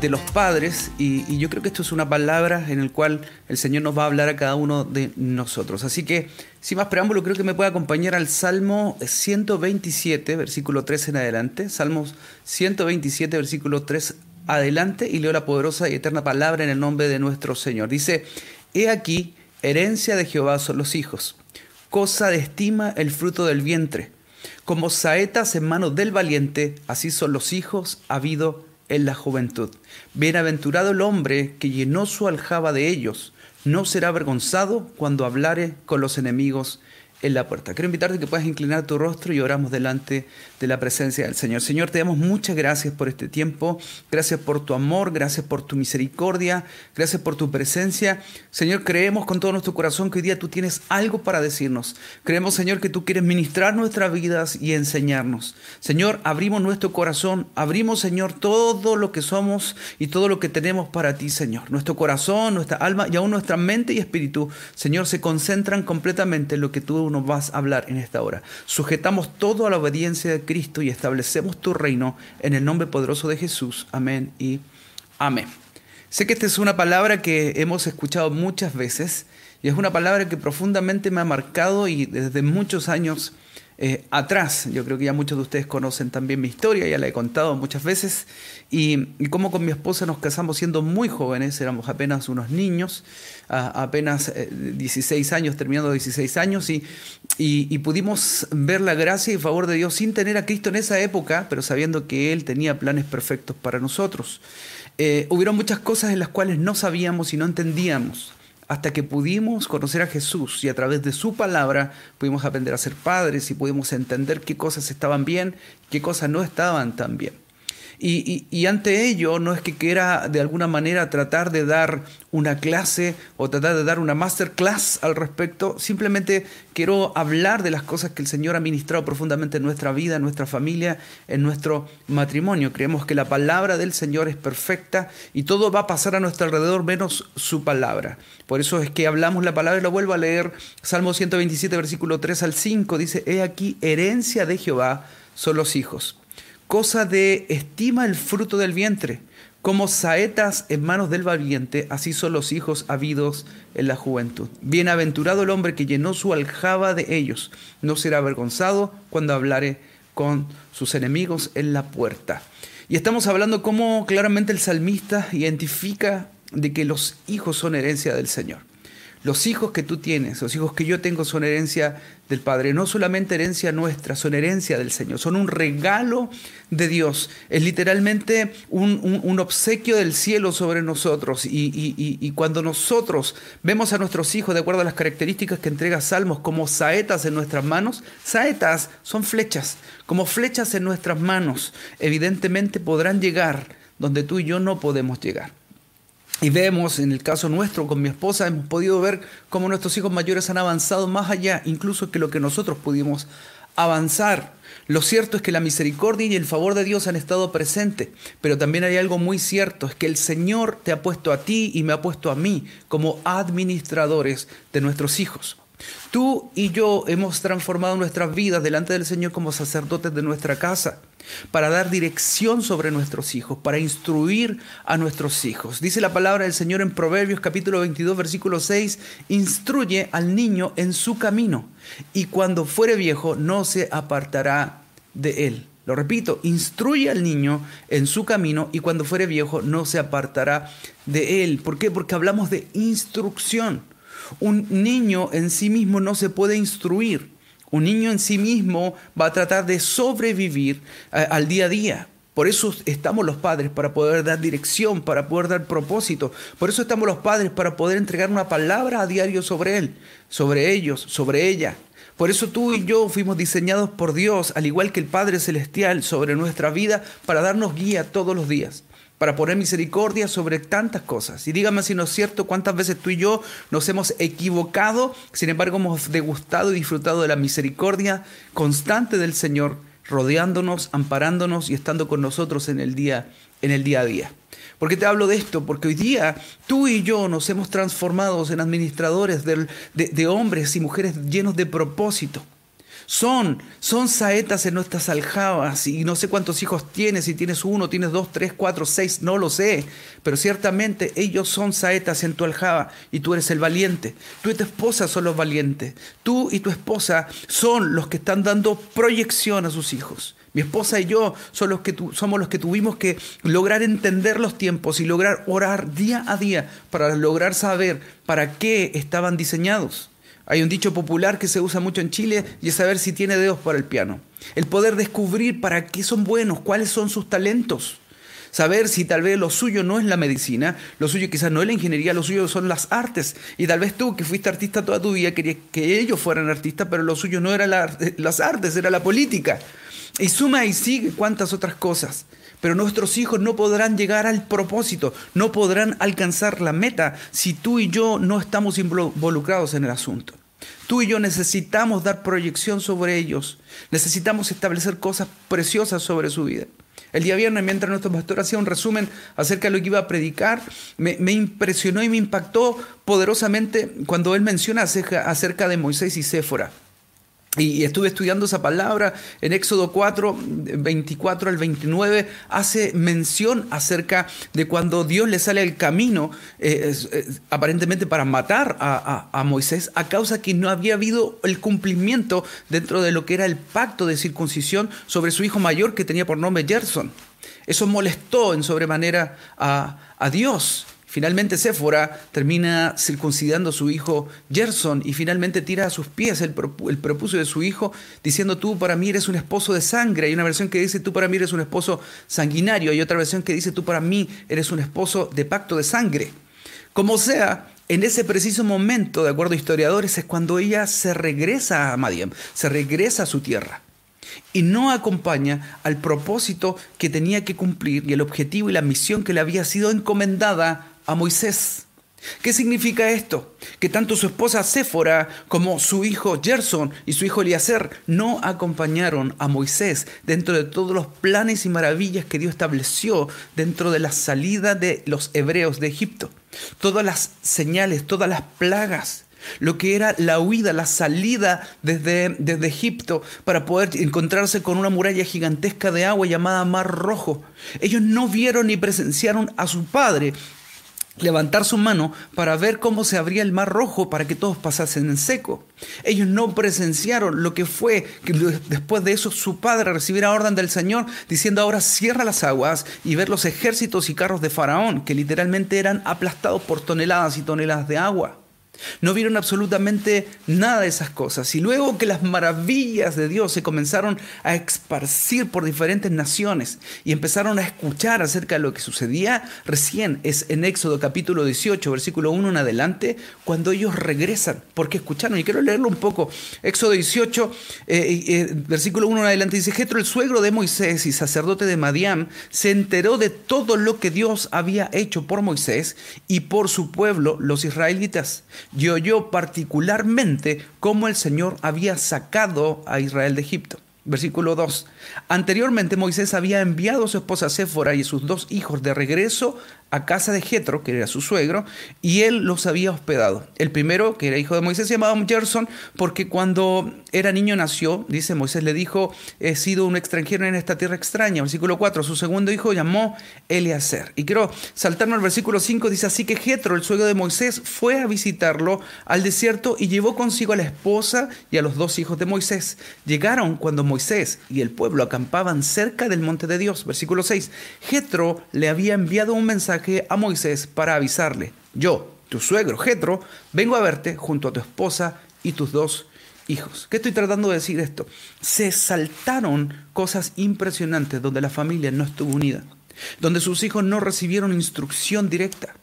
de los padres y, yo creo que esto es una palabra en el cual el Señor nos va a hablar a cada uno de nosotros. Así que, sin más preámbulo, creo que me puede acompañar al Salmo 127, versículo 3 en adelante. Salmos 127, versículo 3 adelante y leo la poderosa y eterna palabra en el nombre de nuestro Señor. Dice, he aquí, herencia de Jehová son los hijos, cosa de estima el fruto del vientre. Como saetas en manos del valiente, así son los hijos habido en la juventud. Bienaventurado el hombre que llenó su aljaba de ellos, no será avergonzado cuando hablare con los enemigos en la puerta. Quiero invitarte que puedas inclinar tu rostro y oramos delante de la presencia del Señor. Señor, te damos muchas gracias por este tiempo, gracias por tu amor, gracias por tu misericordia, gracias por tu presencia. Señor, creemos con todo nuestro corazón que hoy día tú tienes algo para decirnos. Creemos, Señor, que tú quieres ministrar nuestras vidas y enseñarnos. Señor, abrimos nuestro corazón, abrimos, Señor, todo lo que somos y todo lo que tenemos para ti, Señor. Nuestro corazón, nuestra alma y aún nuestra mente y espíritu, Señor, se concentran completamente en lo que tú nos vas a hablar en esta hora. Sujetamos todo a la obediencia de Cristo y establecemos tu reino en el nombre poderoso de Jesús. Amén y amén. Sé que esta es una palabra que hemos escuchado muchas veces y es una palabra que profundamente me ha marcado y desde muchos años eh, atrás. Yo creo que ya muchos de ustedes conocen también mi historia, ya la he contado muchas veces, y, cómo con mi esposa nos casamos siendo muy jóvenes, éramos apenas unos niños, apenas 16 eh, años, terminando 16 años, y, y, pudimos ver la gracia y favor de Dios sin tener a Cristo en esa época, pero sabiendo que Él tenía planes perfectos para nosotros. Eh, hubieron muchas cosas en las cuales no sabíamos y no entendíamos hasta que pudimos conocer a Jesús y a través de su palabra pudimos aprender a ser padres y pudimos entender qué cosas estaban bien, qué cosas no estaban tan bien. Y, ante ello no es que quiera de alguna manera tratar de dar una clase o tratar de dar una masterclass al respecto, simplemente quiero hablar de las cosas que el Señor ha ministrado profundamente en nuestra vida, en nuestra familia, en nuestro matrimonio. Creemos que la palabra del Señor es perfecta y todo va a pasar a nuestro alrededor menos su palabra. Por eso es que hablamos la palabra y lo vuelvo a leer. Salmo 127, versículo 3 al 5 dice, He aquí, herencia de Jehová son los hijos cosa de estima el fruto del vientre. Como saetas en manos del valiente, así son los hijos habidos en la juventud. Bienaventurado el hombre que llenó su aljaba de ellos, no será avergonzado cuando hablare con sus enemigos en la puerta. Y estamos hablando cómo claramente el salmista identifica de que los hijos son herencia del Señor. Los hijos que tú tienes, los hijos que yo tengo son herencia del Padre, no solamente herencia nuestra, son herencia del Señor, son un regalo de Dios, es literalmente un, obsequio del cielo sobre nosotros. Y, cuando nosotros vemos a nuestros hijos, de acuerdo a las características que entrega Salmos, como saetas en nuestras manos, saetas son flechas, como flechas en nuestras manos, evidentemente podrán llegar donde tú y yo no podemos llegar. Y vemos, en el caso nuestro, con mi esposa, hemos podido ver cómo nuestros hijos mayores han avanzado más allá, incluso que lo que nosotros pudimos avanzar. Lo cierto es que la misericordia y el favor de Dios han estado presentes, pero también hay algo muy cierto, es que el Señor te ha puesto a ti y me ha puesto a mí como administradores de nuestros hijos. Tú y yo hemos transformado nuestras vidas delante del Señor como sacerdotes de nuestra casa para dar dirección sobre nuestros hijos, para instruir a nuestros hijos. Dice la palabra del Señor en Proverbios capítulo 22 versículo 6, instruye al niño en su camino y cuando fuere viejo no se apartará de él. Lo repito, instruye al niño en su camino y cuando fuere viejo no se apartará de él. ¿Por qué? Porque hablamos de instrucción. Un niño en sí mismo no se puede instruir. Un niño en sí mismo va a tratar de sobrevivir eh, al día a día. Por eso estamos los padres, para poder dar dirección, para poder dar propósito. Por eso estamos los padres, para poder entregar una palabra a diario sobre él, sobre ellos, sobre ella. Por eso tú y yo fuimos diseñados por Dios, al igual que el Padre Celestial, sobre nuestra vida, para darnos guía todos los días. Para poner misericordia sobre tantas cosas. Y dígame si no es cierto cuántas veces tú y yo nos hemos equivocado, sin embargo hemos degustado y disfrutado de la misericordia constante del Señor, rodeándonos, amparándonos y estando con nosotros en el día, en el día a día. ¿Por qué te hablo de esto? Porque hoy día tú y yo nos hemos transformado en administradores de, de hombres y mujeres llenos de propósito son, son saetas en nuestras aljabas y no sé cuántos hijos tienes, si tienes uno, tienes dos, tres, cuatro, seis, no lo sé, pero ciertamente ellos son saetas en tu aljaba y tú eres el valiente. Tú y tu esposa son los valientes. Tú y tu esposa son los que están dando proyección a sus hijos. Mi esposa y yo somos los, que somos los que tuvimos que lograr entender los tiempos y lograr orar día a día para lograr saber para qué estaban diseñados. Hay un dicho popular que se usa mucho en Chile y es saber si tiene dedos para el piano. El poder descubrir para qué son buenos, cuáles son sus talentos. Saber si tal vez lo suyo no es la medicina, lo suyo quizás no es la ingeniería, lo suyo son las artes. Y tal vez tú, que fuiste artista toda tu vida, querías que ellos fueran artistas, pero lo suyo no era las artes, era la política. Y suma y sigue cuántas otras cosas. Pero nuestros hijos no podrán llegar al propósito, no podrán alcanzar la meta si tú y yo no estamos involucrados en el asunto. Tú y yo necesitamos dar proyección sobre ellos. Necesitamos establecer cosas preciosas sobre su vida. El día viernes, mientras nuestro pastor hacía un resumen acerca de lo que iba a predicar, me, impresionó y me impactó poderosamente cuando él menciona acerca de Moisés y Séfora. Y estuve estudiando esa palabra en Éxodo 4, 24 al 29, hace mención acerca de cuando Dios le sale al camino, eh, aparentemente para matar a, a, Moisés, a causa que no había habido el cumplimiento dentro de lo que era el pacto de circuncisión sobre su hijo mayor que tenía por nombre Gerson. Eso molestó en sobremanera a, a Dios. Finalmente Séfora termina circuncidando a su hijo Gerson y finalmente tira a sus pies el, el de su hijo diciendo tú para mí eres un esposo de sangre. Hay una versión que dice tú para mí eres un esposo sanguinario. Hay otra versión que dice tú para mí eres un esposo de pacto de sangre. Como sea, en ese preciso momento, de acuerdo a historiadores, es cuando ella se regresa a Madian, se regresa a su tierra y no acompaña al propósito que tenía que cumplir y el objetivo y la misión que le había sido encomendada a Moisés. ¿Qué significa esto? Que tanto su esposa Séfora como su hijo Gerson y su hijo Eliezer no acompañaron a Moisés dentro de todos los planes y maravillas que Dios estableció dentro de la salida de los hebreos de Egipto. Todas las señales, todas las plagas, lo que era la huida, la salida desde, desde, Egipto para poder encontrarse con una muralla gigantesca de agua llamada Mar Rojo. Ellos no vieron ni presenciaron a su padre levantar su mano para ver cómo se abría el mar rojo para que todos pasasen en seco. Ellos no presenciaron lo que fue que después de eso su padre recibiera orden del Señor diciendo ahora cierra las aguas y ver los ejércitos y carros de Faraón que literalmente eran aplastados por toneladas y toneladas de agua. No vieron absolutamente nada de esas cosas. Y luego que las maravillas de Dios se comenzaron a esparcir por diferentes naciones y empezaron a escuchar acerca de lo que sucedía, recién es en Éxodo capítulo 18, versículo 1 en adelante, cuando ellos regresan, porque escucharon. Y quiero leerlo un poco. Éxodo 18, eh, eh, versículo 1 en adelante, dice, Jetro, el suegro de Moisés y sacerdote de Madián, se enteró de todo lo que Dios había hecho por Moisés y por su pueblo, los israelitas y oyó particularmente cómo el Señor había sacado a Israel de Egipto. Versículo 2. Anteriormente Moisés había enviado a su esposa Séfora y sus dos hijos de regreso a casa de Jetro, que era su suegro, y él los había hospedado. El primero, que era hijo de Moisés, se llamaba Gerson, porque cuando era niño nació, dice Moisés le dijo, he sido un extranjero en esta tierra extraña. Versículo 4, su segundo hijo llamó Eleazar. Y quiero saltarme al versículo 5, dice así que Jetro, el suegro de Moisés, fue a visitarlo al desierto y llevó consigo a la esposa y a los dos hijos de Moisés. Llegaron cuando Moisés y el pueblo acampaban cerca del monte de Dios. Versículo 6, Jetro le había enviado un mensaje a Moisés para avisarle, yo, tu suegro Jetro, vengo a verte junto a tu esposa y tus dos hijos. ¿Qué estoy tratando de decir esto? Se saltaron cosas impresionantes donde la familia no estuvo unida, donde sus hijos no recibieron instrucción directa.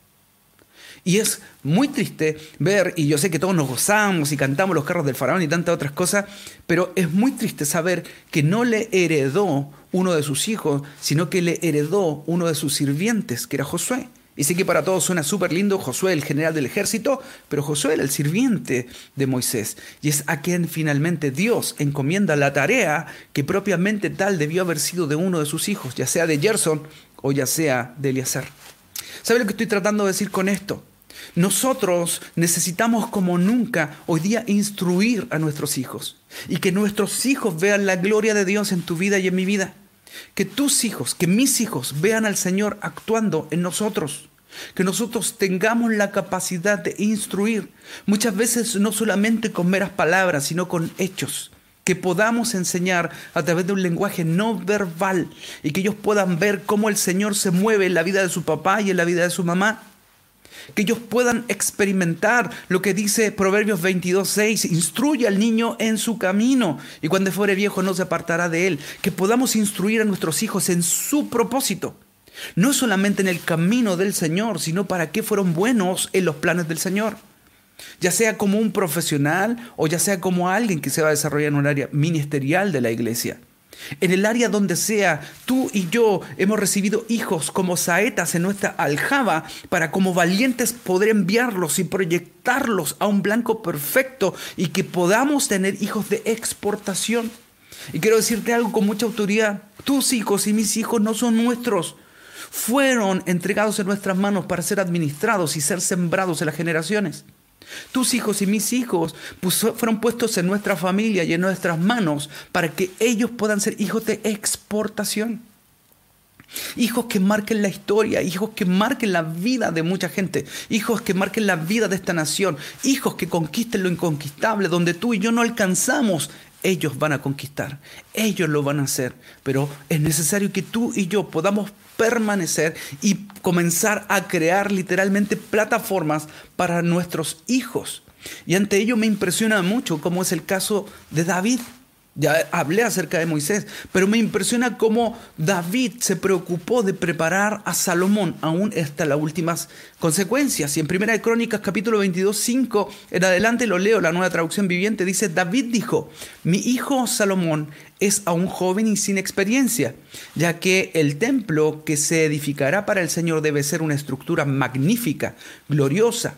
Y es muy triste ver, y yo sé que todos nos gozamos y cantamos los carros del faraón y tantas otras cosas, pero es muy triste saber que no le heredó uno de sus hijos, sino que le heredó uno de sus sirvientes, que era Josué. Y sé que para todos suena súper lindo Josué, el general del ejército, pero Josué era el sirviente de Moisés. Y es a quien finalmente Dios encomienda la tarea que propiamente tal debió haber sido de uno de sus hijos, ya sea de Gerson o ya sea de Eliezer. ¿Sabe lo que estoy tratando de decir con esto? Nosotros necesitamos como nunca hoy día instruir a nuestros hijos y que nuestros hijos vean la gloria de Dios en tu vida y en mi vida. Que tus hijos, que mis hijos vean al Señor actuando en nosotros. Que nosotros tengamos la capacidad de instruir, muchas veces no solamente con meras palabras, sino con hechos. Que podamos enseñar a través de un lenguaje no verbal y que ellos puedan ver cómo el Señor se mueve en la vida de su papá y en la vida de su mamá que ellos puedan experimentar lo que dice Proverbios 22.6, instruye al niño en su camino y cuando fuere viejo no se apartará de él, que podamos instruir a nuestros hijos en su propósito, no solamente en el camino del Señor, sino para qué fueron buenos en los planes del Señor. Ya sea como un profesional o ya sea como alguien que se va a desarrollar en un área ministerial de la iglesia. En el área donde sea, tú y yo hemos recibido hijos como saetas en nuestra aljaba para como valientes poder enviarlos y proyectarlos a un blanco perfecto y que podamos tener hijos de exportación. Y quiero decirte algo con mucha autoridad, tus hijos y mis hijos no son nuestros, fueron entregados en nuestras manos para ser administrados y ser sembrados en las generaciones. Tus hijos y mis hijos fueron puestos en nuestra familia y en nuestras manos para que ellos puedan ser hijos de exportación. Hijos que marquen la historia, hijos que marquen la vida de mucha gente, hijos que marquen la vida de esta nación, hijos que conquisten lo inconquistable, donde tú y yo no alcanzamos, ellos van a conquistar, ellos lo van a hacer, pero es necesario que tú y yo podamos permanecer y comenzar a crear literalmente plataformas para nuestros hijos. Y ante ello me impresiona mucho como es el caso de David. Ya hablé acerca de Moisés, pero me impresiona cómo David se preocupó de preparar a Salomón aún hasta las últimas consecuencias. Y en Primera de Crónicas capítulo 22, 5, en adelante lo leo, la nueva traducción viviente, dice, David dijo, mi hijo Salomón es aún joven y sin experiencia, ya que el templo que se edificará para el Señor debe ser una estructura magnífica, gloriosa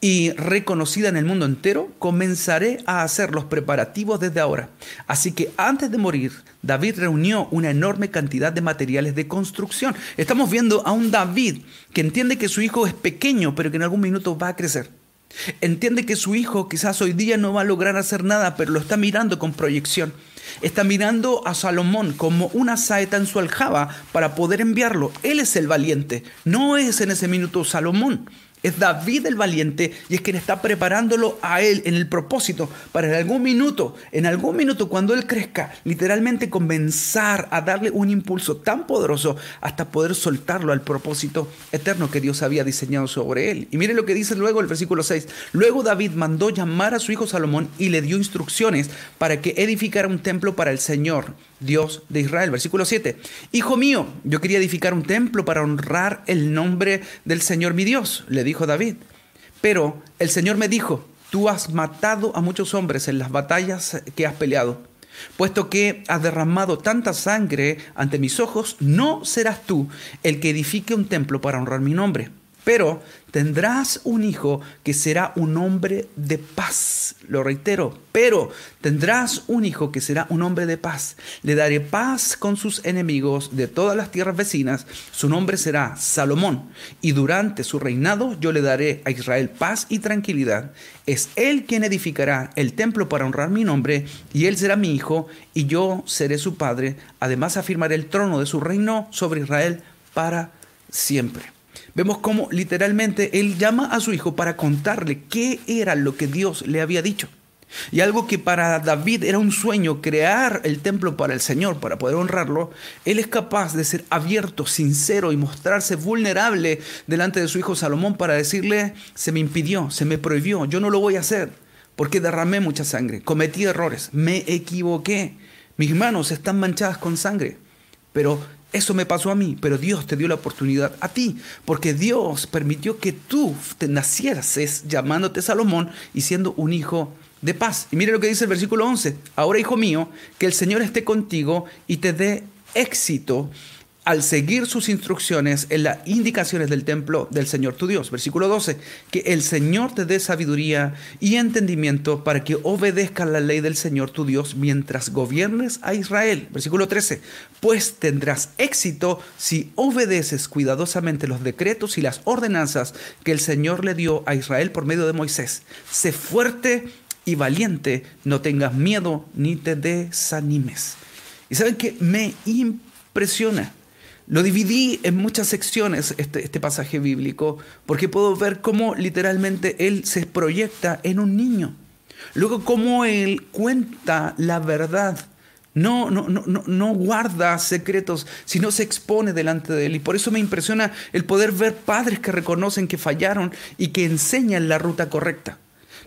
y reconocida en el mundo entero, comenzaré a hacer los preparativos desde ahora. Así que antes de morir, David reunió una enorme cantidad de materiales de construcción. Estamos viendo a un David que entiende que su hijo es pequeño, pero que en algún minuto va a crecer. Entiende que su hijo quizás hoy día no va a lograr hacer nada, pero lo está mirando con proyección. Está mirando a Salomón como una saeta en su aljaba para poder enviarlo. Él es el valiente, no es en ese minuto Salomón. Es David el valiente y es quien está preparándolo a él en el propósito para en algún minuto, en algún minuto cuando él crezca, literalmente comenzar a darle un impulso tan poderoso hasta poder soltarlo al propósito eterno que Dios había diseñado sobre él. Y mire lo que dice luego el versículo 6. Luego David mandó llamar a su hijo Salomón y le dio instrucciones para que edificara un templo para el Señor Dios de Israel. Versículo 7. Hijo mío, yo quería edificar un templo para honrar el nombre del Señor mi Dios, le dijo David. Pero el Señor me dijo, tú has matado a muchos hombres en las batallas que has peleado. Puesto que has derramado tanta sangre ante mis ojos, no serás tú el que edifique un templo para honrar mi nombre. Pero tendrás un hijo que será un hombre de paz. Lo reitero, pero tendrás un hijo que será un hombre de paz. Le daré paz con sus enemigos de todas las tierras vecinas. Su nombre será Salomón. Y durante su reinado yo le daré a Israel paz y tranquilidad. Es él quien edificará el templo para honrar mi nombre, y él será mi hijo, y yo seré su padre. Además afirmaré el trono de su reino sobre Israel para siempre. Vemos cómo literalmente él llama a su hijo para contarle qué era lo que Dios le había dicho. Y algo que para David era un sueño, crear el templo para el Señor, para poder honrarlo, él es capaz de ser abierto, sincero y mostrarse vulnerable delante de su hijo Salomón para decirle, se me impidió, se me prohibió, yo no lo voy a hacer, porque derramé mucha sangre, cometí errores, me equivoqué, mis manos están manchadas con sangre, pero eso me pasó a mí, pero Dios te dio la oportunidad a ti, porque Dios permitió que tú te nacieras llamándote Salomón y siendo un hijo de paz. Y mire lo que dice el versículo 11. Ahora, hijo mío, que el Señor esté contigo y te dé éxito al seguir sus instrucciones en las indicaciones del templo del Señor tu Dios. Versículo 12, que el Señor te dé sabiduría y entendimiento para que obedezcas la ley del Señor tu Dios mientras gobiernes a Israel. Versículo 13, pues tendrás éxito si obedeces cuidadosamente los decretos y las ordenanzas que el Señor le dio a Israel por medio de Moisés. Sé fuerte y valiente, no tengas miedo ni te desanimes. Y saben que me impresiona lo dividí en muchas secciones, este, este, pasaje bíblico, porque puedo ver cómo literalmente él se proyecta en un niño. Luego cómo él cuenta la verdad. No, no, no, no guarda secretos, sino se expone delante de él. Y por eso me impresiona el poder ver padres que reconocen que fallaron y que enseñan la ruta correcta.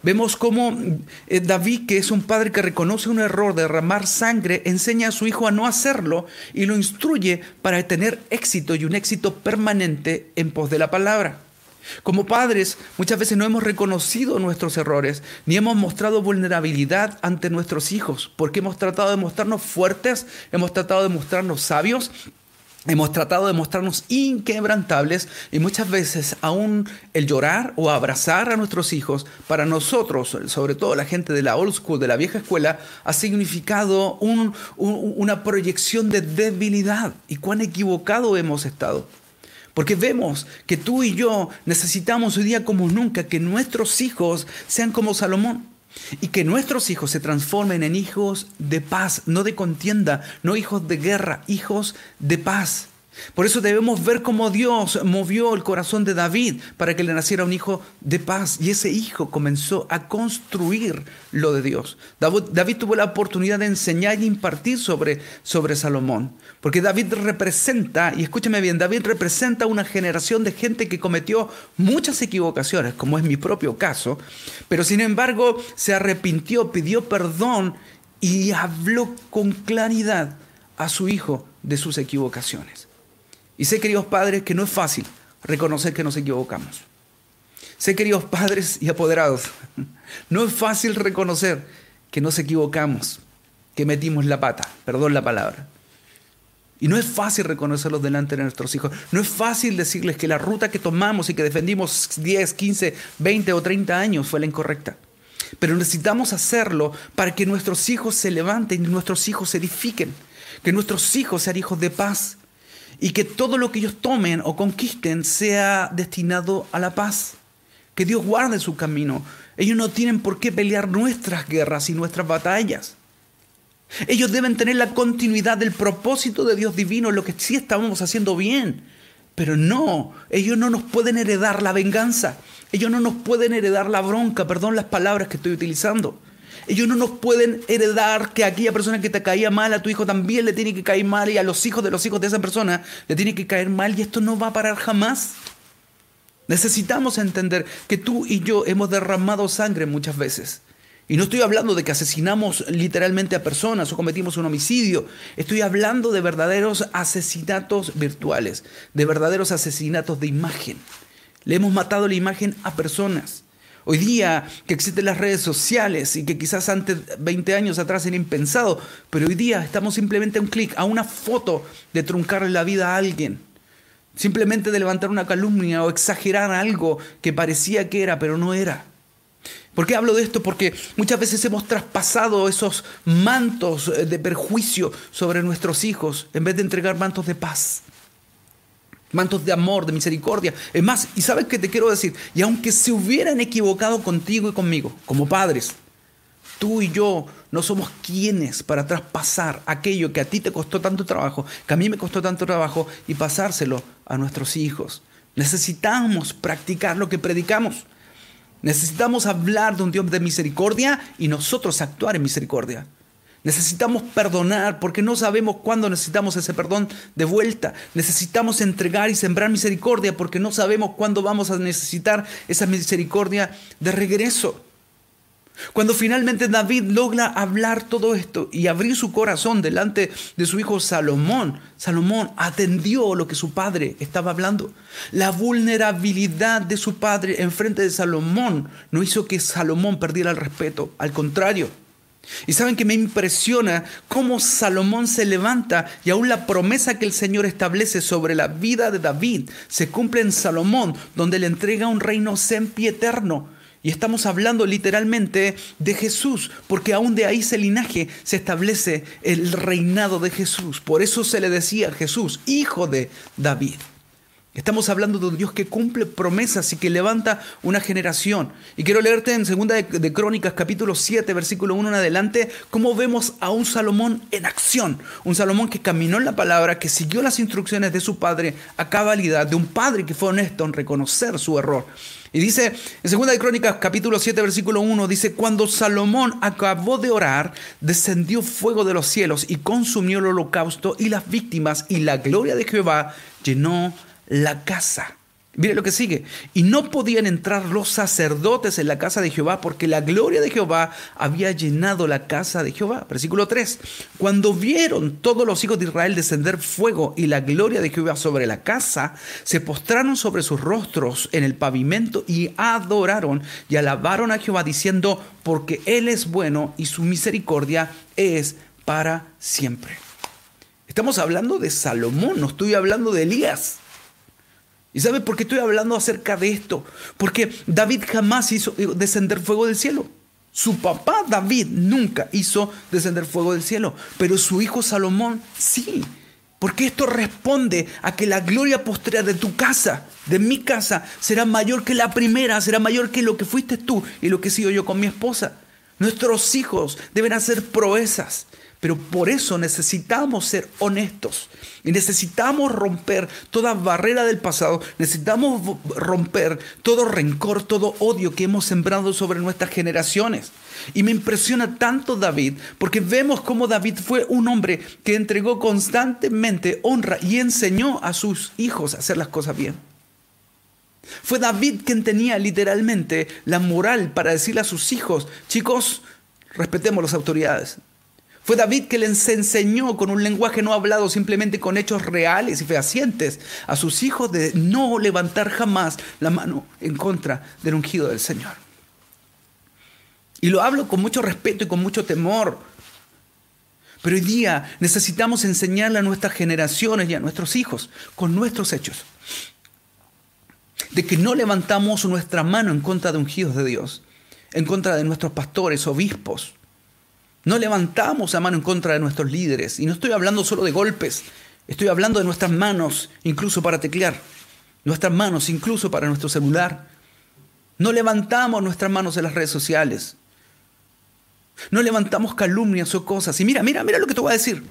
Vemos cómo eh, David, que es un padre que reconoce un error de derramar sangre, enseña a su hijo a no hacerlo y lo instruye para tener éxito y un éxito permanente en pos de la palabra. Como padres, muchas veces no hemos reconocido nuestros errores, ni hemos mostrado vulnerabilidad ante nuestros hijos, porque hemos tratado de mostrarnos fuertes, hemos tratado de mostrarnos sabios, Hemos tratado de mostrarnos inquebrantables y muchas veces aún el llorar o abrazar a nuestros hijos, para nosotros, sobre todo la gente de la old school, de la vieja escuela, ha significado una proyección de debilidad. ¿Y cuán equivocado hemos estado? Porque vemos que tú y yo necesitamos hoy día como nunca que nuestros hijos sean como Salomón. Y que nuestros hijos se transformen en hijos de paz, no de contienda, no hijos de guerra, hijos de paz. Por eso debemos ver cómo Dios movió el corazón de David para que le naciera un hijo de paz. Y ese hijo comenzó a construir lo de Dios. David, tuvo la oportunidad de enseñar y impartir sobre, sobre Salomón. Porque David representa, y escúchame bien, David representa una generación de gente que cometió muchas equivocaciones, como es mi propio caso. Pero sin embargo se arrepintió, pidió perdón y habló con claridad a su hijo de sus equivocaciones. Y sé, queridos padres, que no es fácil reconocer que nos equivocamos. Sé, queridos padres y apoderados, no es fácil reconocer que nos equivocamos, que metimos la pata, perdón la palabra. Y no es fácil reconocerlos delante de nuestros hijos. No es fácil decirles que la ruta que tomamos y que defendimos 10, 15, 20 o 30 años fue la incorrecta. Pero necesitamos hacerlo para que nuestros hijos se levanten y nuestros hijos se edifiquen. Que nuestros hijos sean hijos de paz y que todo lo que ellos tomen o conquisten sea destinado a la paz. Que Dios guarde su camino. Ellos no tienen por qué pelear nuestras guerras y nuestras batallas. Ellos deben tener la continuidad del propósito de Dios divino, lo que sí estamos haciendo bien. Pero no, ellos no nos pueden heredar la venganza. Ellos no nos pueden heredar la bronca, perdón las palabras que estoy utilizando. Ellos no nos pueden heredar que aquella persona que te caía mal a tu hijo también le tiene que caer mal y a los hijos de los hijos de esa persona le tiene que caer mal y esto no va a parar jamás. Necesitamos entender que tú y yo hemos derramado sangre muchas veces. Y no estoy hablando de que asesinamos literalmente a personas o cometimos un homicidio. Estoy hablando de verdaderos asesinatos virtuales, de verdaderos asesinatos de imagen. Le hemos matado la imagen a personas. Hoy día que existen las redes sociales y que quizás antes, 20 años atrás era impensado, pero hoy día estamos simplemente a un clic, a una foto de truncarle la vida a alguien. Simplemente de levantar una calumnia o exagerar algo que parecía que era, pero no era. ¿Por qué hablo de esto? Porque muchas veces hemos traspasado esos mantos de perjuicio sobre nuestros hijos en vez de entregar mantos de paz mantos de amor, de misericordia. Es más, y sabes qué te quiero decir, y aunque se hubieran equivocado contigo y conmigo, como padres, tú y yo no somos quienes para traspasar aquello que a ti te costó tanto trabajo, que a mí me costó tanto trabajo, y pasárselo a nuestros hijos. Necesitamos practicar lo que predicamos. Necesitamos hablar de un Dios de misericordia y nosotros actuar en misericordia. Necesitamos perdonar porque no sabemos cuándo necesitamos ese perdón de vuelta. Necesitamos entregar y sembrar misericordia porque no sabemos cuándo vamos a necesitar esa misericordia de regreso. Cuando finalmente David logra hablar todo esto y abrir su corazón delante de su hijo Salomón, Salomón atendió lo que su padre estaba hablando. La vulnerabilidad de su padre en frente de Salomón no hizo que Salomón perdiera el respeto, al contrario. Y saben que me impresiona cómo Salomón se levanta y aún la promesa que el Señor establece sobre la vida de David se cumple en Salomón, donde le entrega un reino sempieterno. Y estamos hablando literalmente de Jesús, porque aún de ahí ese linaje se establece el reinado de Jesús. Por eso se le decía Jesús, hijo de David. Estamos hablando de un Dios que cumple promesas y que levanta una generación. Y quiero leerte en Segunda de, Crónicas, capítulo 7, versículo 1 en adelante, cómo vemos a un Salomón en acción. Un Salomón que caminó en la palabra, que siguió las instrucciones de su padre a cabalidad, de un padre que fue honesto en reconocer su error. Y dice, en Segunda de Crónicas, capítulo 7, versículo 1, dice, cuando Salomón acabó de orar, descendió fuego de los cielos y consumió el holocausto y las víctimas, y la gloria de Jehová llenó la casa. Mire lo que sigue. Y no podían entrar los sacerdotes en la casa de Jehová porque la gloria de Jehová había llenado la casa de Jehová. Versículo 3. Cuando vieron todos los hijos de Israel descender fuego y la gloria de Jehová sobre la casa, se postraron sobre sus rostros en el pavimento y adoraron y alabaron a Jehová diciendo, porque Él es bueno y su misericordia es para siempre. Estamos hablando de Salomón, no estoy hablando de Elías. ¿Y sabe por qué estoy hablando acerca de esto? Porque David jamás hizo descender fuego del cielo. Su papá David nunca hizo descender fuego del cielo, pero su hijo Salomón sí. Porque esto responde a que la gloria postrera de tu casa, de mi casa, será mayor que la primera, será mayor que lo que fuiste tú y lo que sigo yo con mi esposa. Nuestros hijos deben hacer proezas. Pero por eso necesitamos ser honestos y necesitamos romper toda barrera del pasado, necesitamos romper todo rencor, todo odio que hemos sembrado sobre nuestras generaciones. Y me impresiona tanto David, porque vemos cómo David fue un hombre que entregó constantemente honra y enseñó a sus hijos a hacer las cosas bien. Fue David quien tenía literalmente la moral para decirle a sus hijos, chicos, respetemos las autoridades, fue David que les enseñó con un lenguaje no hablado, simplemente con hechos reales y fehacientes, a sus hijos de no levantar jamás la mano en contra del ungido del Señor. Y lo hablo con mucho respeto y con mucho temor. Pero hoy día necesitamos enseñarle a nuestras generaciones y a nuestros hijos con nuestros hechos de que no levantamos nuestra mano en contra de ungidos de Dios, en contra de nuestros pastores, obispos, no levantamos la mano en contra de nuestros líderes. Y no estoy hablando solo de golpes, estoy hablando de nuestras manos, incluso para teclear. Nuestras manos, incluso para nuestro celular. No levantamos nuestras manos en las redes sociales. No levantamos calumnias o cosas. Y mira, mira, mira lo que te voy a decir.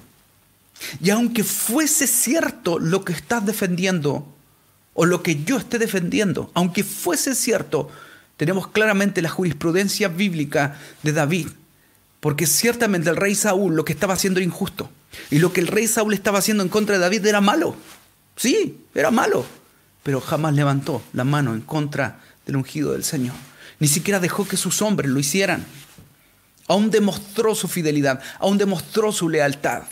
Y aunque fuese cierto lo que estás defendiendo, o lo que yo esté defendiendo, aunque fuese cierto, tenemos claramente la jurisprudencia bíblica de David porque ciertamente el rey Saúl lo que estaba haciendo era injusto. Y lo que el rey Saúl estaba haciendo en contra de David era malo. Sí, era malo. Pero jamás levantó la mano en contra del ungido del Señor. Ni siquiera dejó que sus hombres lo hicieran. Aún demostró su fidelidad, aún demostró su lealtad.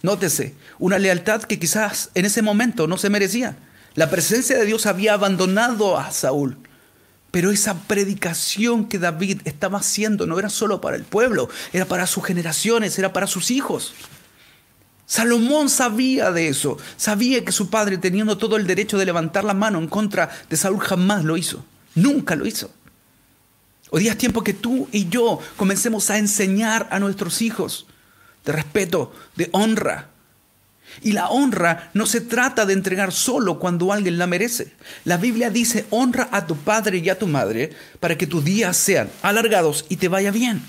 Nótese, una lealtad que quizás en ese momento no se merecía. La presencia de Dios había abandonado a Saúl. Pero esa predicación que David estaba haciendo no era solo para el pueblo, era para sus generaciones, era para sus hijos. Salomón sabía de eso, sabía que su padre, teniendo todo el derecho de levantar la mano en contra de Saúl, jamás lo hizo, nunca lo hizo. Hoy día es tiempo que tú y yo comencemos a enseñar a nuestros hijos de respeto, de honra, y la honra no se trata de entregar solo cuando alguien la merece. La Biblia dice, honra a tu padre y a tu madre para que tus días sean alargados y te vaya bien.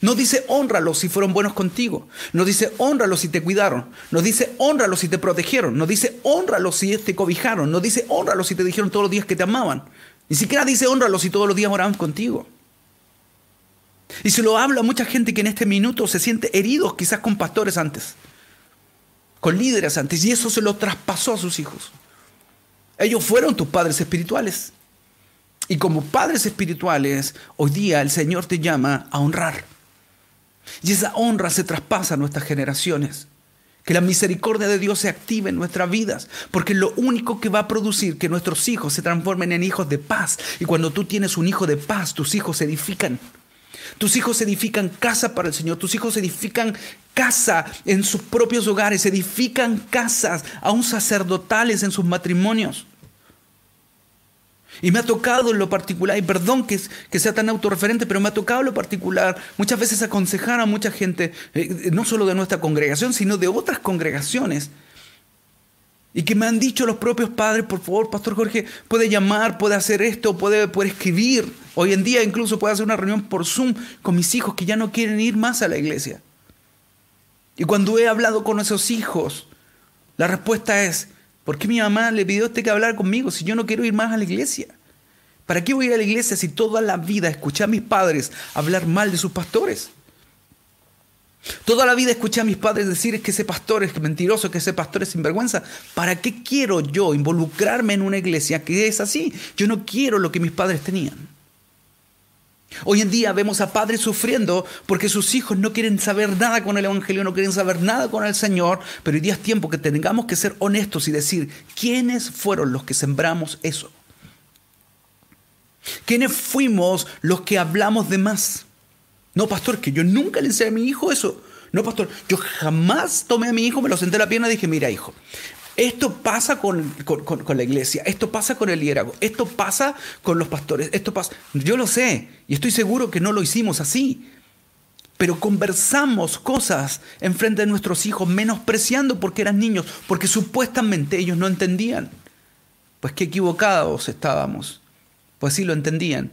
No dice honralos si fueron buenos contigo. No dice honralos si te cuidaron. No dice honralos si te protegieron. No dice honralos si te cobijaron. No dice honralos si te dijeron todos los días que te amaban. Ni siquiera dice honralos si todos los días oraban contigo. Y se lo habla a mucha gente que en este minuto se siente heridos quizás con pastores antes con líderes antes y eso se lo traspasó a sus hijos. Ellos fueron tus padres espirituales. Y como padres espirituales, hoy día el Señor te llama a honrar. Y esa honra se traspasa a nuestras generaciones. Que la misericordia de Dios se active en nuestras vidas, porque lo único que va a producir que nuestros hijos se transformen en hijos de paz. Y cuando tú tienes un hijo de paz, tus hijos se edifican. Tus hijos edifican casa para el Señor. Tus hijos edifican casa en sus propios hogares. Edifican casas aún sacerdotales en sus matrimonios. Y me ha tocado en lo particular, y perdón que, sea tan autorreferente, pero me ha tocado en lo particular muchas veces aconsejar a mucha gente, eh, no solo de nuestra congregación, sino de otras congregaciones. Y que me han dicho los propios padres, por favor, Pastor Jorge, puede llamar, puede hacer esto, puede, puede escribir. Hoy en día incluso puede hacer una reunión por Zoom con mis hijos que ya no quieren ir más a la iglesia. Y cuando he hablado con esos hijos, la respuesta es, ¿Por qué mi mamá le pidió a usted que hablar conmigo si yo no quiero ir más a la iglesia? ¿Para qué voy a ir a la iglesia si toda la vida escuché a mis padres hablar mal de sus pastores? Toda la vida escuché a mis padres decir que ese pastor es mentiroso, que ese pastor es sinvergüenza. ¿Para qué quiero yo involucrarme en una iglesia que es así? Yo no quiero lo que mis padres tenían. Hoy en día vemos a padres sufriendo porque sus hijos no quieren saber nada con el Evangelio, no quieren saber nada con el Señor, pero hoy día es tiempo que tengamos que ser honestos y decir, ¿quiénes fueron los que sembramos eso? ¿Quiénes fuimos los que hablamos de más? No, pastor, que yo nunca le enseñé a mi hijo eso. No, pastor, yo jamás tomé a mi hijo, me lo senté a la pierna y dije, mira, hijo, esto pasa con, la iglesia, esto pasa con el liderazgo, esto pasa con los pastores, esto pasa. Yo lo sé y estoy seguro que no lo hicimos así. Pero conversamos cosas en frente de nuestros hijos, menospreciando porque eran niños, porque supuestamente ellos no entendían. Pues qué equivocados estábamos. Pues sí lo entendían.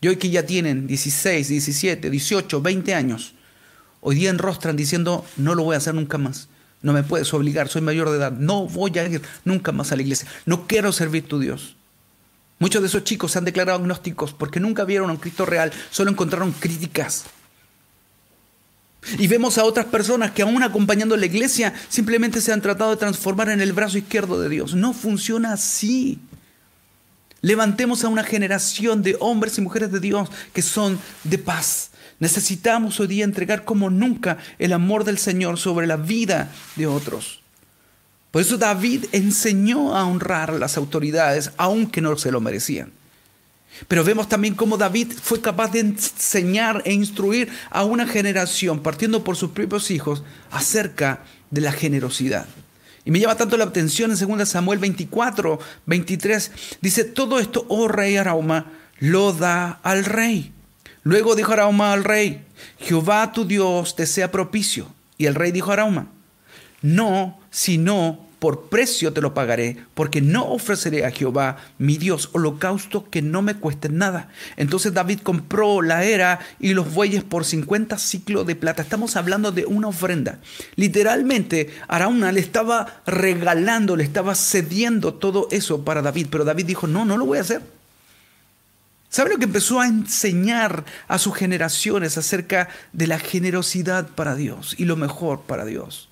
Y hoy que ya tienen 16, 17, 18, 20 años, hoy día enrostran diciendo, no lo voy a hacer nunca más. No me puedes obligar, soy mayor de edad. No voy a ir nunca más a la iglesia. No quiero servir tu Dios. Muchos de esos chicos se han declarado agnósticos porque nunca vieron a un Cristo real, solo encontraron críticas. Y vemos a otras personas que aún acompañando a la iglesia simplemente se han tratado de transformar en el brazo izquierdo de Dios. No funciona así. Levantemos a una generación de hombres y mujeres de Dios que son de paz, Necesitamos hoy día entregar como nunca el amor del Señor sobre la vida de otros. Por eso David enseñó a honrar a las autoridades, aunque no se lo merecían. Pero vemos también cómo David fue capaz de enseñar e instruir a una generación, partiendo por sus propios hijos, acerca de la generosidad. Y me llama tanto la atención en 2 Samuel 24, 23, dice, todo esto, oh rey Arauma, lo da al rey. Luego dijo Arauma al rey, Jehová tu Dios te sea propicio. Y el rey dijo a Arauma, no, sino por precio te lo pagaré, porque no ofreceré a Jehová mi Dios holocausto que no me cueste nada. Entonces David compró la era y los bueyes por 50 ciclos de plata. Estamos hablando de una ofrenda. Literalmente, Arauna le estaba regalando, le estaba cediendo todo eso para David, pero David dijo, no, no lo voy a hacer. ¿Sabe lo que empezó a enseñar a sus generaciones acerca de la generosidad para Dios y lo mejor para Dios?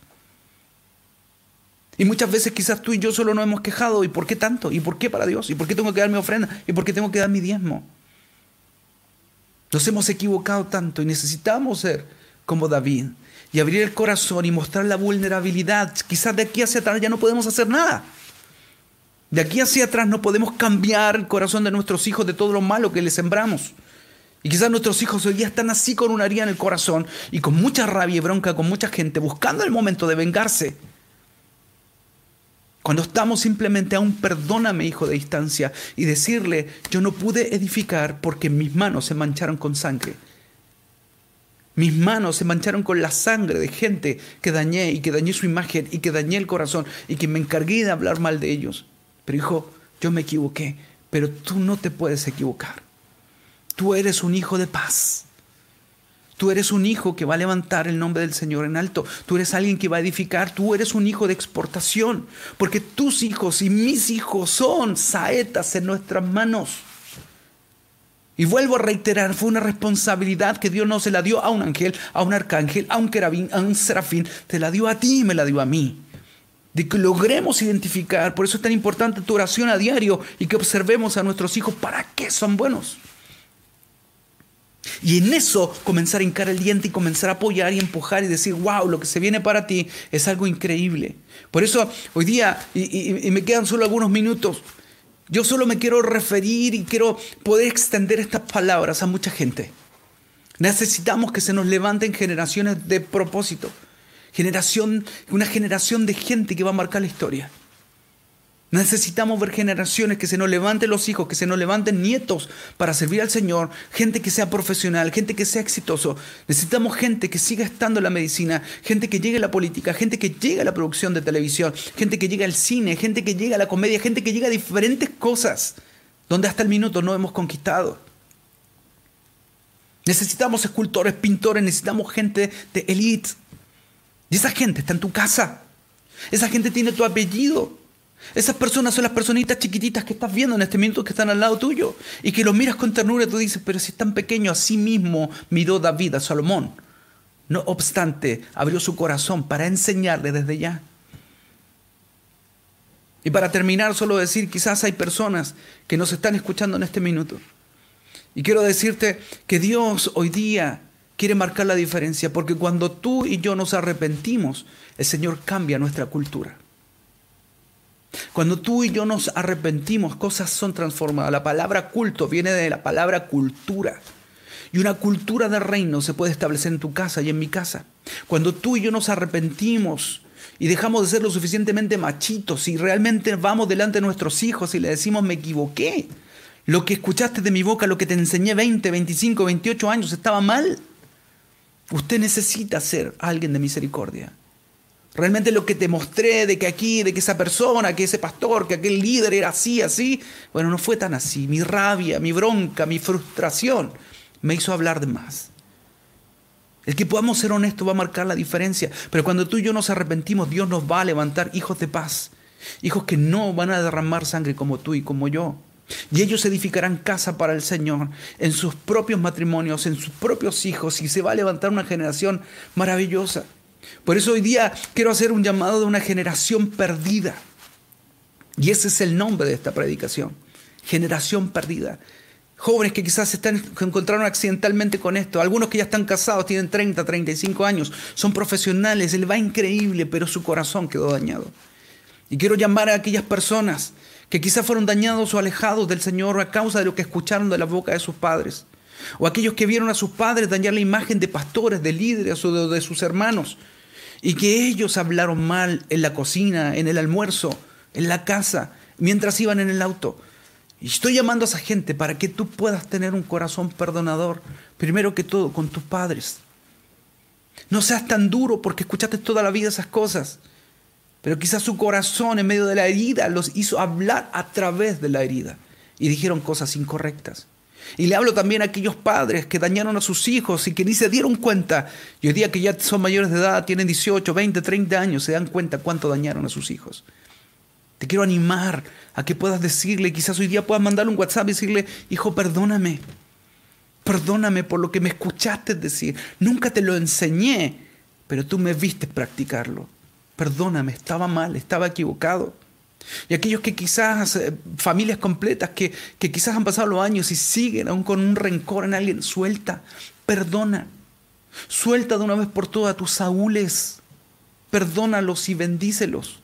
Y muchas veces quizás tú y yo solo nos hemos quejado, ¿y por qué tanto? ¿Y por qué para Dios? ¿Y por qué tengo que dar mi ofrenda? ¿Y por qué tengo que dar mi diezmo? Nos hemos equivocado tanto y necesitamos ser como David y abrir el corazón y mostrar la vulnerabilidad. Quizás de aquí hacia atrás ya no podemos hacer nada. De aquí hacia atrás no podemos cambiar el corazón de nuestros hijos de todo lo malo que les sembramos. Y quizás nuestros hijos hoy día están así con una herida en el corazón y con mucha rabia y bronca con mucha gente, buscando el momento de vengarse. Cuando estamos simplemente a un perdóname, hijo de distancia, y decirle, yo no pude edificar porque mis manos se mancharon con sangre. Mis manos se mancharon con la sangre de gente que dañé y que dañé su imagen y que dañé el corazón y que me encargué de hablar mal de ellos. Pero hijo, yo me equivoqué, pero tú no te puedes equivocar. Tú eres un hijo de paz. Tú eres un hijo que va a levantar el nombre del Señor en alto. Tú eres alguien que va a edificar. Tú eres un hijo de exportación. Porque tus hijos y mis hijos son saetas en nuestras manos. Y vuelvo a reiterar, fue una responsabilidad que Dios no se la dio a un ángel, a un arcángel, a un querabín, a un serafín. Te la dio a ti y me la dio a mí de que logremos identificar, por eso es tan importante tu oración a diario y que observemos a nuestros hijos para qué son buenos. Y en eso comenzar a hincar el diente y comenzar a apoyar y empujar y decir, wow, lo que se viene para ti es algo increíble. Por eso hoy día, y, y me quedan solo algunos minutos, yo solo me quiero referir y quiero poder extender estas palabras a mucha gente. Necesitamos que se nos levanten generaciones de propósito. Generación, una generación de gente que va a marcar la historia. Necesitamos ver generaciones que se nos levanten los hijos, que se nos levanten nietos para servir al Señor, gente que sea profesional, gente que sea exitoso. Necesitamos gente que siga estando en la medicina, gente que llegue a la política, gente que llegue a la producción de televisión, gente que llegue al cine, gente que llegue a la comedia, gente que llegue a diferentes cosas donde hasta el minuto no hemos conquistado. Necesitamos escultores, pintores, necesitamos gente de élite. Y esa gente está en tu casa. Esa gente tiene tu apellido. Esas personas son las personitas chiquititas que estás viendo en este minuto que están al lado tuyo y que los miras con ternura y tú dices, pero si es tan pequeño, así mismo miró David a Salomón. No obstante, abrió su corazón para enseñarle desde ya. Y para terminar, solo decir, quizás hay personas que nos están escuchando en este minuto. Y quiero decirte que Dios hoy día quiere marcar la diferencia, porque cuando tú y yo nos arrepentimos, el Señor cambia nuestra cultura. Cuando tú y yo nos arrepentimos, cosas son transformadas. La palabra culto viene de la palabra cultura. Y una cultura de reino se puede establecer en tu casa y en mi casa. Cuando tú y yo nos arrepentimos y dejamos de ser lo suficientemente machitos y realmente vamos delante de nuestros hijos y le decimos me equivoqué. Lo que escuchaste de mi boca, lo que te enseñé 20, 25, 28 años estaba mal. Usted necesita ser alguien de misericordia. Realmente lo que te mostré de que aquí, de que esa persona, que ese pastor, que aquel líder era así, así, bueno, no fue tan así. Mi rabia, mi bronca, mi frustración me hizo hablar de más. El que podamos ser honestos va a marcar la diferencia. Pero cuando tú y yo nos arrepentimos, Dios nos va a levantar hijos de paz. Hijos que no van a derramar sangre como tú y como yo. Y ellos edificarán casa para el Señor en sus propios matrimonios, en sus propios hijos, y se va a levantar una generación maravillosa. Por eso hoy día quiero hacer un llamado de una generación perdida. Y ese es el nombre de esta predicación. Generación perdida. Jóvenes que quizás se, encontraron accidentalmente con esto. Algunos que ya están casados, tienen 30, 35 años. Son profesionales, él va increíble, pero su corazón quedó dañado. Y quiero llamar a aquellas personas que quizás fueron dañados o alejados del Señor a causa de lo que escucharon de la boca de sus padres. O aquellos que vieron a sus padres dañar la imagen de pastores, de líderes o de sus hermanos y que ellos hablaron mal en la cocina, en el almuerzo, en la casa, mientras iban en el auto. Y estoy llamando a esa gente para que tú puedas tener un corazón perdonador, primero que todo con tus padres. No seas tan duro porque escuchaste toda la vida esas cosas, pero quizás su corazón en medio de la herida los hizo hablar a través de la herida y dijeron cosas incorrectas. Y le hablo también a aquellos padres que dañaron a sus hijos y que ni se dieron cuenta. Y hoy día que ya son mayores de edad, tienen 18, 20, 30 años, se dan cuenta cuánto dañaron a sus hijos. Te quiero animar a que puedas decirle, quizás hoy día puedas mandarle un WhatsApp y decirle, hijo, perdóname. Perdóname por lo que me escuchaste decir. Nunca te lo enseñé, pero tú me viste practicarlo. Perdóname, estaba mal, estaba equivocado. Y aquellos que quizás, eh, familias completas, que, que quizás han pasado los años y siguen aún con un rencor en alguien, suelta, perdona. Suelta de una vez por todas tus saúles. Perdónalos y bendícelos.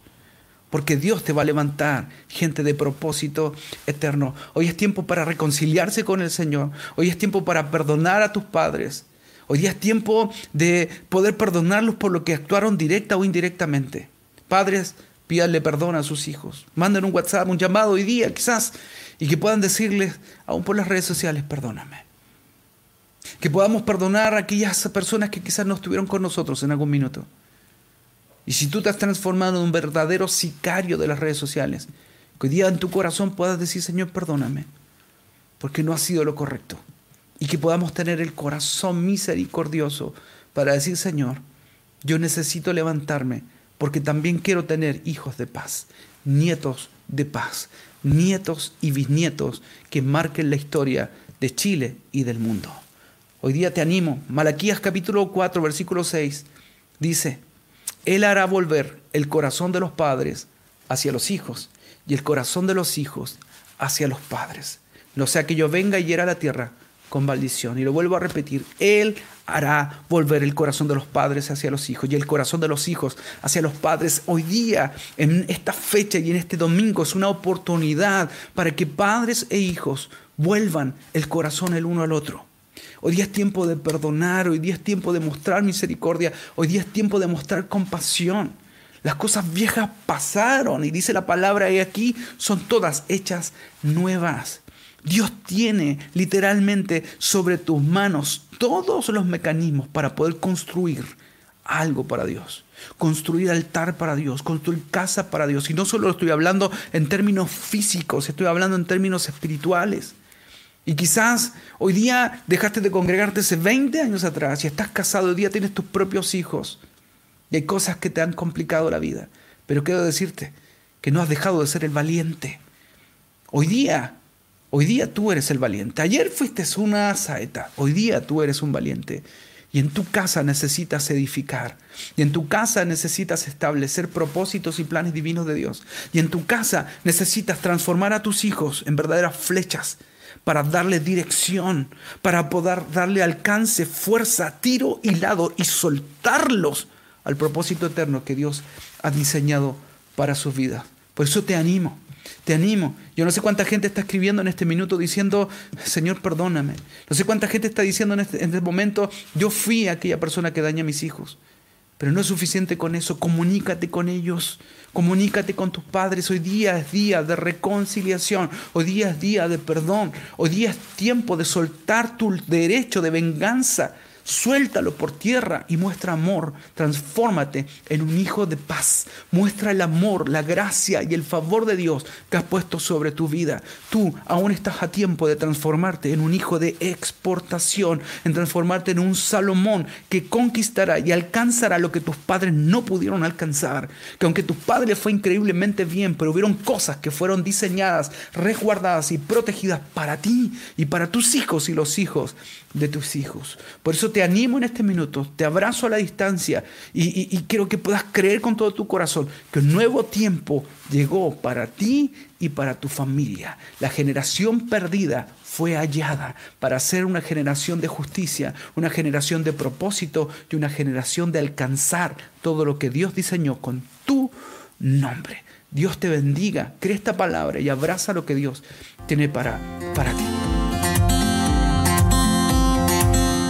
Porque Dios te va a levantar gente de propósito eterno. Hoy es tiempo para reconciliarse con el Señor. Hoy es tiempo para perdonar a tus padres. Hoy es tiempo de poder perdonarlos por lo que actuaron directa o indirectamente. Padres, pídanle perdón a sus hijos. Manden un WhatsApp, un llamado hoy día quizás, y que puedan decirles, aún por las redes sociales, perdóname. Que podamos perdonar a aquellas personas que quizás no estuvieron con nosotros en algún minuto. Y si tú te has transformado en un verdadero sicario de las redes sociales, que hoy día en tu corazón puedas decir, Señor, perdóname, porque no ha sido lo correcto. Y que podamos tener el corazón misericordioso para decir, Señor, yo necesito levantarme porque también quiero tener hijos de paz, nietos de paz, nietos y bisnietos que marquen la historia de Chile y del mundo. Hoy día te animo, Malaquías capítulo 4, versículo 6, dice, Él hará volver el corazón de los padres hacia los hijos y el corazón de los hijos hacia los padres. No sea que yo venga y hiera la tierra con maldición. Y lo vuelvo a repetir, Él hará volver el corazón de los padres hacia los hijos y el corazón de los hijos hacia los padres. Hoy día, en esta fecha y en este domingo, es una oportunidad para que padres e hijos vuelvan el corazón el uno al otro. Hoy día es tiempo de perdonar, hoy día es tiempo de mostrar misericordia, hoy día es tiempo de mostrar compasión. Las cosas viejas pasaron y dice la palabra y aquí son todas hechas nuevas. Dios tiene literalmente sobre tus manos todos los mecanismos para poder construir algo para Dios. Construir altar para Dios, construir casa para Dios. Y no solo estoy hablando en términos físicos, estoy hablando en términos espirituales. Y quizás hoy día dejaste de congregarte hace 20 años atrás y estás casado, hoy día tienes tus propios hijos. Y hay cosas que te han complicado la vida. Pero quiero decirte que no has dejado de ser el valiente. Hoy día, hoy día tú eres el valiente. Ayer fuiste una saeta, hoy día tú eres un valiente. Y en tu casa necesitas edificar. Y en tu casa necesitas establecer propósitos y planes divinos de Dios. Y en tu casa necesitas transformar a tus hijos en verdaderas flechas para darle dirección, para poder darle alcance, fuerza, tiro y lado y soltarlos al propósito eterno que Dios ha diseñado para su vida. Por eso te animo, te animo. Yo no sé cuánta gente está escribiendo en este minuto diciendo, Señor, perdóname. No sé cuánta gente está diciendo en este, este momento, yo fui aquella persona que daña a mis hijos. Pero no es suficiente con eso, comunícate con ellos, comunícate con tus padres. Hoy día es día de reconciliación, hoy día es día de perdón, hoy día es tiempo de soltar tu derecho de venganza Suéltalo por tierra y muestra amor. Transfórmate en un hijo de paz. Muestra el amor, la gracia y el favor de Dios que has puesto sobre tu vida. Tú aún estás a tiempo de transformarte en un hijo de exportación, en transformarte en un Salomón que conquistará y alcanzará lo que tus padres no pudieron alcanzar. Que aunque tu padre fue increíblemente bien, pero hubieron cosas que fueron diseñadas, resguardadas y protegidas para ti y para tus hijos y los hijos de tus hijos. Por eso te animo en este minuto, te abrazo a la distancia y, quiero que puedas creer con todo tu corazón que un nuevo tiempo llegó para ti y para tu familia. La generación perdida fue hallada para ser una generación de justicia, una generación de propósito y una generación de alcanzar todo lo que Dios diseñó con tu nombre. Dios te bendiga, cree esta palabra y abraza lo que Dios tiene para, para ti.